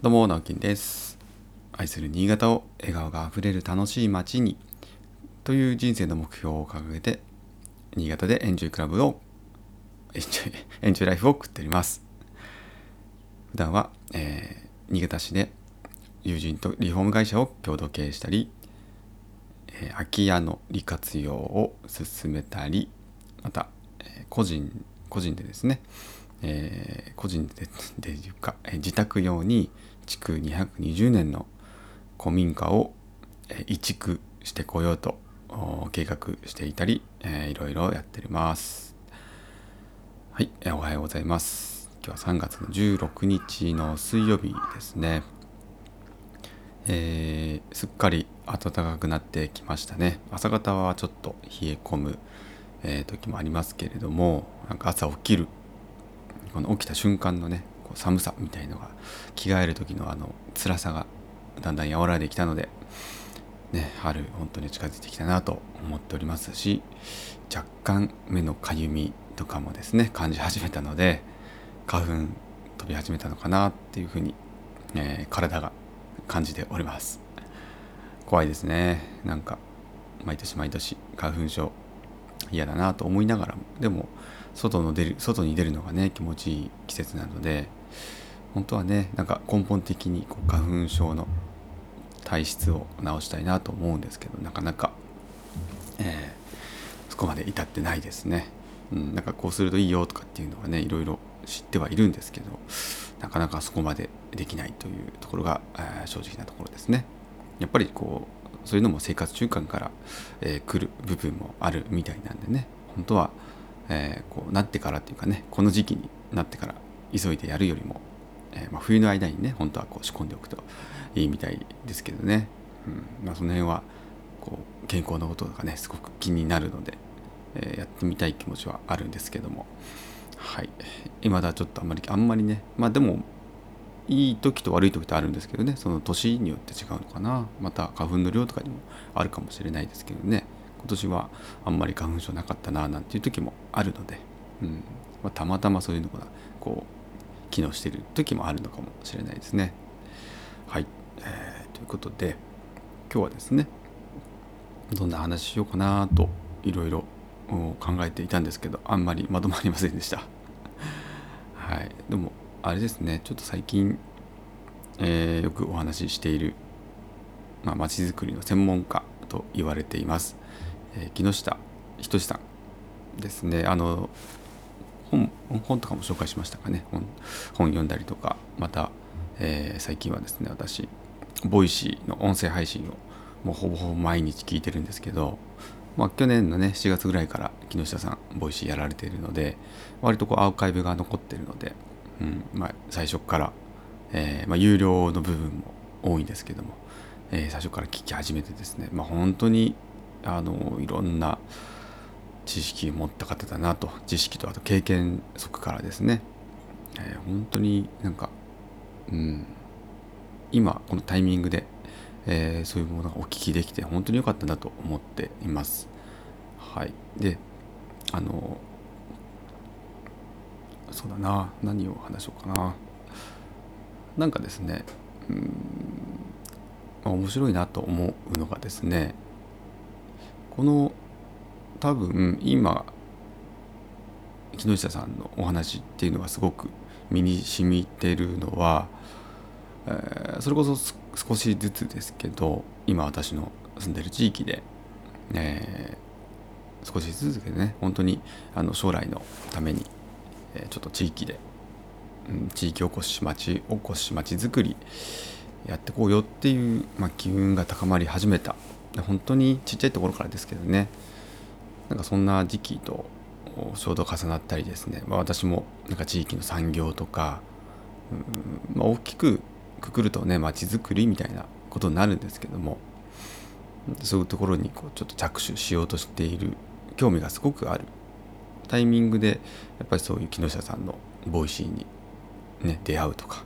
どうも、直樹です。愛する新潟を笑顔があふれる楽しい街にという人生の目標を掲げて、新潟でエンジョイクラブを、エンジョイ、エンジョイライフを送っております。普段は、えー新潟市で友人とリフォーム会社を共同経営したり、えー空き家の利活用を進めたり、また、えー個人個人でですね、えー個人ででいうか、えー自宅用に築220年の古民家を、えー移築してこようとお計画していたり、えーいろいろやっております。はい、えーおはようございます。今日は3月の16日の水曜日ですね。えーすっかり暖かくなってきましたね朝方はちょっと冷え込む、えー時もありますけれどもなんか朝起きるこの起きた瞬間のねこう寒さみたいのが着替える時のあの辛さがだんだん和らいできたので、ね、春本当に近づいてきたなと思っておりますし若干目のかゆみとかもですね感じ始めたので花粉飛び始めたのかなっていうふうに、えー体が感じております。怖いですね。なんか毎年毎年花粉症嫌だなと思いながらもでも外の出る外に出るのがね気持ちいい季節なので本当はねなんか根本的にこう花粉症の体質を治したいなと思うんですけどなかなか、えーそこまで至ってないですね、うん、なんかこうするといいよとかっていうのはねいろいろ知ってはいるんですけどなかなかそこまでできないというところが、えー正直なところですね。やっぱりこうそういうのも生活習慣から、えー来る部分もあるみたいなんでね。本当は、えーこうなってからっていうかねこの時期になってから急いでやるよりも、えーまあ、冬の間にね本当はこう仕込んでおくといいみたいですけどね、うん。まあ、その辺はこう健康のこととかねすごく気になるので、えやってみたい気持ちはあるんですけども。はい。今だちょっとあんまりあんまりね。まあでもいい時と悪い時とあるんですけどね。その年によって違うのかな。また花粉の量とかにもあるかもしれないですけどね。今年はあんまり花粉症なかったななんていう時もあるので、うん。まあ、たまたまそういうのがこう機能している時もあるのかもしれないですね。はい、えーということで今日はですねどんな話しようかなといろいろ考えていたんですけどあんまりまとまりませんでした。はい。でもあれですねちょっと最近、えーよくお話ししているまちづくりの専門家と言われています、えー木下斉さんですね。あの本本とかも紹介しましたかね。本本読んだりとかまた、えー最近はですね私 Voicy の音声配信をもうほぼほぼ毎日聞いてるんですけど、まあ、去年のね7月ぐらいから木下さん Voicy やられているので割とこうアーカイブが残ってるので、うんまあ、最初から、えーまあ、有料の部分も多いんですけども、えー最初から聞き始めてですね、まあ、本当にあのいろんな知識を持った方だなと知識とあと経験則からですね、えー本当になんか、うん、今このタイミングで、えーそういうものがお聞きできて本当に良かったなと思っています。はい、であのそうだな。何を話そうかな。なんかですねうん面白いなと思うのがですねこの多分今木下さんのお話っていうのがすごく身に染みてるのは、えーそれこそ少しずつですけど今私の住んでる地域で、えー少しずつでね本当にあの将来のために、えちょっと地域で、うん、地域おこし町おこし町づくりやってこうよっていう、まあ、機運が高まり始めた。本当にちっちゃいところからですけどね。なんかそんな時期とちょうど重なったりですね、まあ、私もなんか地域の産業とか、うんまあ、大きくくくるとね町づくりみたいなことになるんですけども。そういうところにこうちょっと着手しようとしている興味がすごくある。タイミングでやっぱりそういう木下さんの Voicy に、ね、出会うとか。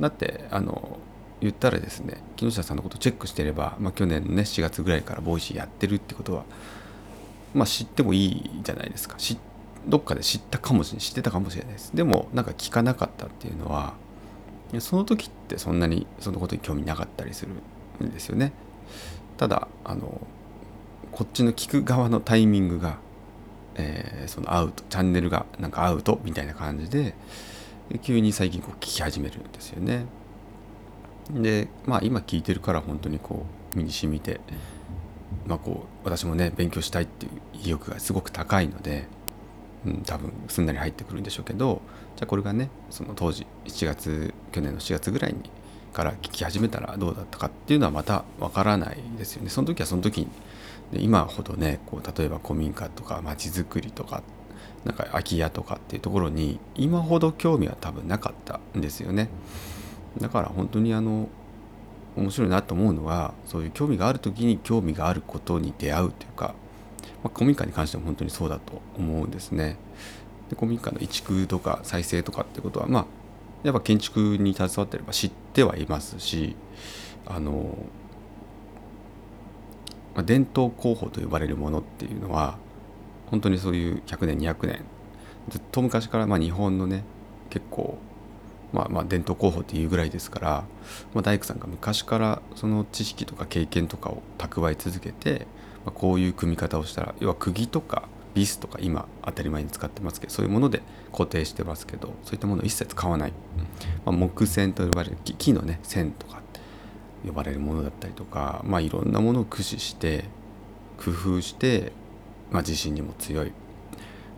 だってあの言ったらですね木下さんのことチェックしてれば、まあ、去年のね4月ぐらいから Voicy やってるってことは、まあ、知ってもいいじゃないですか。どっかで知ったかもしれない知ってたかもしれないです。でもなんか聞かなかったっていうのはいやその時ってってそんなにそのことに興味なかったりするんですよね。ただあのこっちの聞く側のタイミングが、えー、そのアウトチャンネルがなんかアウトみたいな感じで急に最近こう聞き始めるんですよね。でまあ今聞いてるから本当にこう身に染みて、まあ、こう私もね勉強したいっていう意欲がすごく高いので、うん、多分すんなり入ってくるんでしょうけどじゃあこれがねその当時7月去年の4月ぐらいにから聞き始めたらどうだったかっていうのはまたわからないですよね。その時はその時に今ほどねこう例えば古民家とか街づくりとかなんか空き家とかっていうところに今ほど興味は多分なかったんですよね。だから本当にあの面白いなと思うのはそういう興味がある時に興味があることに出会うというか、まあ、古民家に関しても本当にそうだと思うんですね。で古民家の移築とか再生とかってことはまあやっぱ建築に携わってれば知ってはいますしあの、まあ、伝統工法と呼ばれるものっていうのは本当にそういう100年200年。ずっと昔からまあ日本のね結構まあ、まあ伝統工法っていうぐらいですから、まあ、大工さんが昔からその知識とか経験とかを蓄え続けて、まあ、こういう組み方をしたら要は釘とかビスとか今当たり前に使ってますけどそういうもので固定してますけどそういったものを一切使わない、まあ、木線と呼ばれる木のね線とか呼ばれるものだったりとか、まあ、いろんなものを駆使して工夫して、まあ、地震にも強い、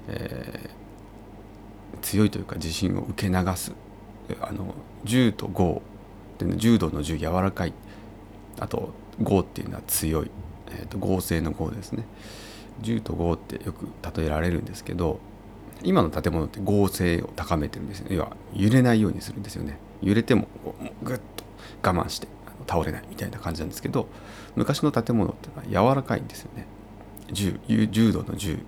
えー、強いというか地震を受け流す。あの10と5で、ね、柔道の10柔らかい。あと5っていうのは強い、えーと、合成の5ですね。10と5ってよく例えられるんですけど今の建物って合成を高めてるんですよ要は揺れないようにするんですよね。揺れてもグッと我慢して。倒れないみたいな感じなんですけど昔の建物ってのは柔らかいんですよね10度の10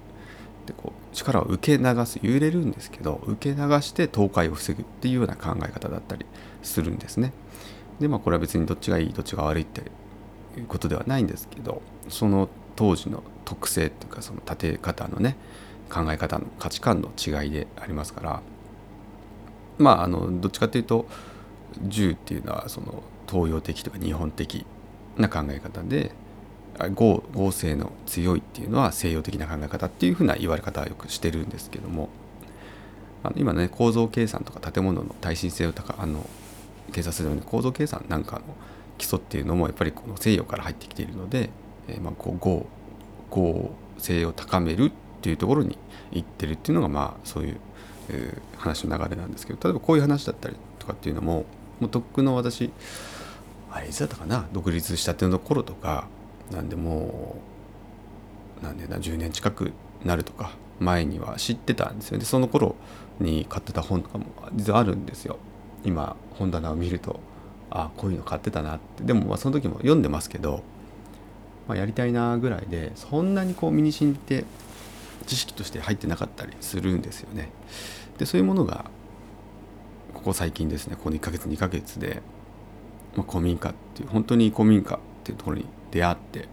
でこう力を受け流す揺れるんですけど受け流して倒壊を防ぐっていうような考え方だったりするんですね。でまあこれは別にどっちがいいどっちが悪いっていうことではないんですけどその当時の特性っていうかその建て方のね考え方の価値観の違いでありますからまああのどっちかっていうと銃っていうのはその東洋的とか日本的な考え方で合合成の強いっていうのは西洋的な考え方っていうふうな言われ方はよくしてるんですけどもあの今ね構造計算とか建物の耐震性を高あの計算するのに構造計算なんかの基礎っていうのもやっぱりこの西洋から入ってきているので、えー、まあこう合合性を高めるっていうところに行ってるっていうのがまあそういう、えー、話の流れなんですけど例えばこういう話だったりとかっていうのももうとっくの私あれいつだったかな？独立したての頃とかなんでもうなんでな10年近くなるとか前には知ってたんですよね。その頃に買ってた本とかも実はあるんですよ。今本棚を見るとあこういうの買ってたなって。でもまあその時も読んでますけど、まあ、やりたいなぐらいでそんなにこう身に染みて知識として入ってなかったりするんですよね。でそういうものがここ最近ですねここ1ヶ月2ヶ月で、まあ、古民家っていう本当に古民家っていうところに出会って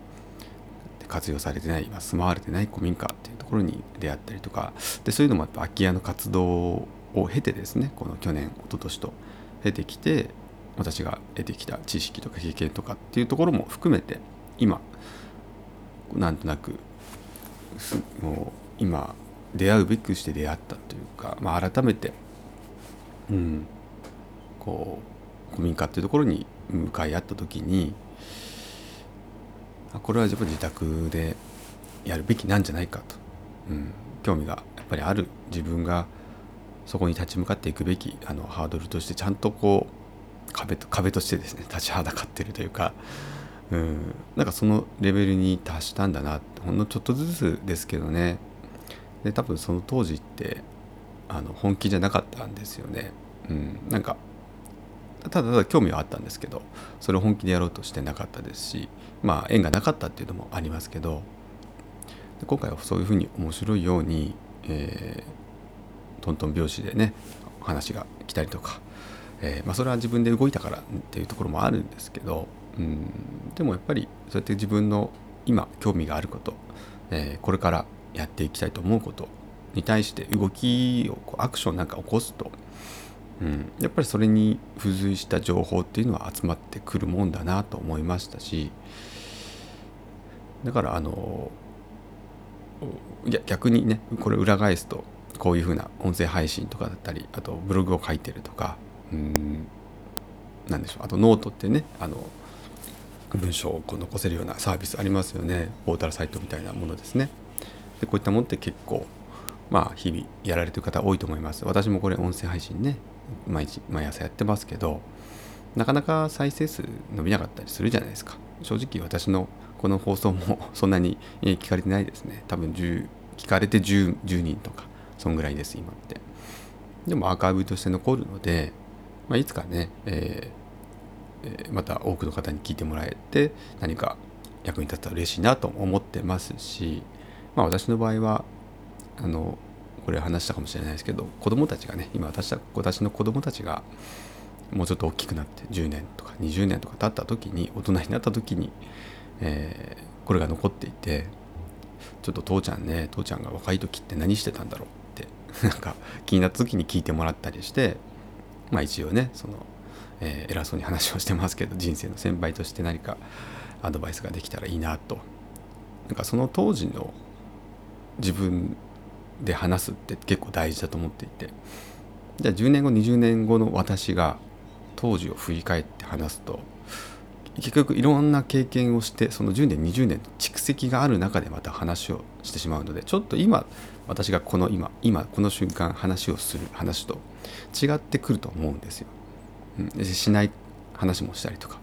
活用されてない今住まわれてない古民家っていうところに出会ったりとかでそういうのもやっぱ空き家の活動を経てですねこの去年一昨年と経てきて私が得てきた知識とか経験とかっていうところも含めて今なんとなくもう今出会うべくして出会ったというか、まあ、改めて、うん、こう古民家っていうところに向かい合った時にこれは自分自宅でやるべきなんじゃないかと、うん、興味がやっぱりある自分がそこに立ち向かっていくべきあのハードルとしてちゃんとこう壁と壁としてですね 立ちはだかってるというか、うん、なんかそのレベルに達したんだなほんのちょっとずつですけどね。で多分その当時ってあの本気じゃなかったんですよね。うん、なんかただただ興味はあったんですけどそれを本気でやろうとしてなかったですしまあ縁がなかったっていうのもありますけど今回はそういうふうに面白いように、えー、トントン拍子でね話が来たりとか、えー、まあ、それは自分で動いたからっていうところもあるんですけど、うん、でもやっぱりそうやって自分の今興味があること、えー、これからやっていきたいと思うことに対して動きをこうアクションなんか起こすとうん、やっぱりそれに付随した情報っていうのは集まってくるもんだなと思いましたしだからあのいや逆にねこれ裏返すとこういうふうな音声配信とかだったりあとブログを書いてるとかうんなんでしょう。あとノートってねあの文章をこう残せるようなサービスありますよね。ポータルサイトみたいなものですね。でこういったものって結構まあ日々やられてる方多いと思います。私もこれ音声配信ね毎日毎朝やってますけどなかなか再生数伸びなかったりするじゃないですか。正直私のこの放送も そんなに聞かれてないですね。多分10聞かれて 10, 10人とかそんぐらいです今って。でもアーカイブとして残るので、まあ、いつかね、えー、また多くの方に聞いてもらえて何か役に立ったら嬉しいなと思ってますし、まあ、私の場合はあのこれ話したかもしれないですけど子供たちがね今私私の子供たちがもうちょっと大きくなって10年とか20年とか経った時に大人になった時に、えー、これが残っていてちょっと父ちゃんね父ちゃんが若い時って何してたんだろうって なんか気になった時に聞いてもらったりしてまあ一応ねその、えー、偉そうに話をしてますけど人生の先輩として何かアドバイスができたらいいなと。なんかその当時の自分で話すって結構大事だと思っていてじゃあ10年後20年後の私が当時を振り返って話すと結局いろんな経験をしてその10年20年蓄積がある中でまた話をしてしまうのでちょっと今私がこの今今この瞬間話をする話と違ってくると思うんですよ。うん、しない話もしたりとか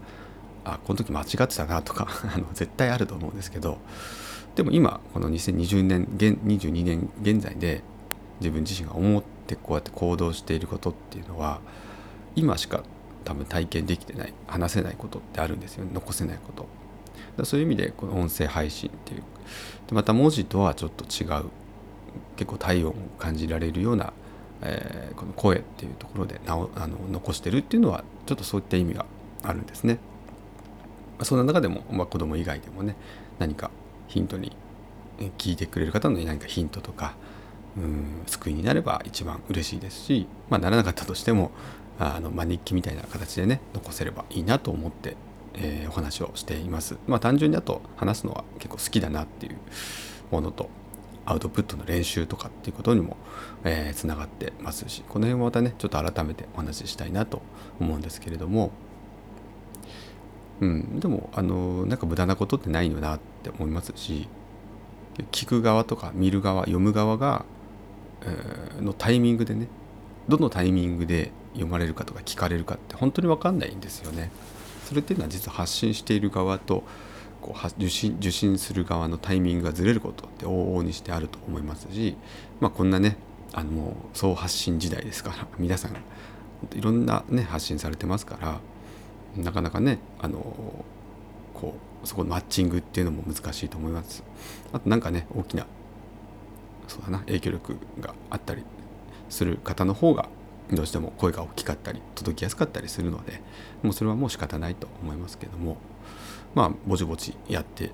あこの時間違ってたなとか あの絶対あると思うんですけどでも今この2020年現22年現在で自分自身が思ってこうやって行動していることっていうのは今しか多分体験できてない話せないことってあるんですよね。残せないこと。だそういう意味でこの音声配信っていう。でまた文字とはちょっと違う結構体温を感じられるような、えー、この声っていうところでなおあの残してるっていうのはちょっとそういった意味があるんですね。そんな中でも、まあ、子供以外でもね何かヒントに聞いてくれる方の何かヒントとかうん救いになれば一番嬉しいですし、まあ、ならなかったとしてもあの、まあ、日記みたいな形でね残せればいいなと思って、えー、お話をしています。まあ、単純にあと話すのは結構好きだなっていうものとアウトプットの練習とかっていうことにもつな、えー、がってますしこの辺はまたねちょっと改めてお話ししたいなと思うんですけれどもうん、でもあのなんか無駄なことってないよなってって思いますし聞く側とか見る側読む側が、え、のタイミングでねどのタイミングで読まれるかとか聞かれるかって本当に分かんないんですよね。それっていうのは実は発信している側とこう受信受信する側のタイミングがずれることって往々にしてあると思いますし、まあ、こんなねあのもう総発信時代ですから皆さんいろんなね発信されてますからなかなかねあのこうそこのマッチングっていうのも難しいと思います。あとなんかね大きなそうだな影響力があったりする方の方がどうしても声が大きかったり届きやすかったりするのでもうそれはもう仕方ないと思いますけども。まあぼちぼちやって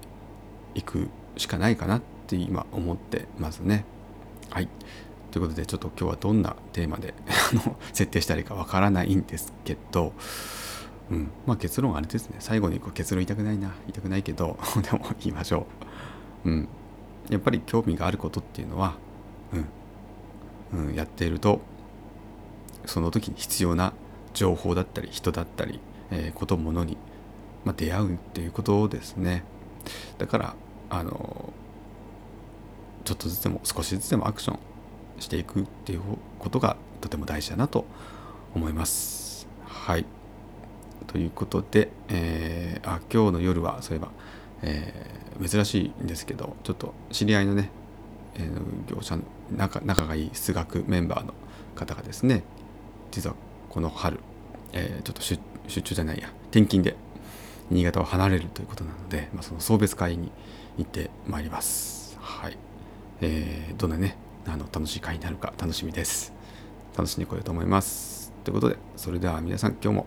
いくしかないかなって今思ってますね。はい。ということでちょっと今日はどんなテーマで設定したらいいかわからないんですけどうん、まあ結論あれですね。最後にこう結論言いたくないな。言いたくないけど でも言いましょう、うん、やっぱり興味があることっていうのは、うん、うん、やっているとその時に必要な情報だったり人だったり、えー、ことものに、まあ、出会うっていうことですね。だからあのちょっとずつでも少しずつでもアクションしていくっていうことがとても大事だなと思います。はい。ということで、えー、あ今日の夜はそういえば、えー、珍しいんですけどちょっと知り合いのね、えー、業者の仲仲がいい数学メンバーの方がですね実はこの春、えー、ちょっと出張じゃないや転勤で新潟を離れるということなので、まあ、その送別会に行ってまいります。はい、えー、どんなねあの楽しい会になるか楽しみです。楽しんでこようと思います。ということでそれでは皆さん今日も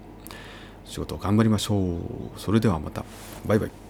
仕事を頑張りましょう。それではまた。バイバイ。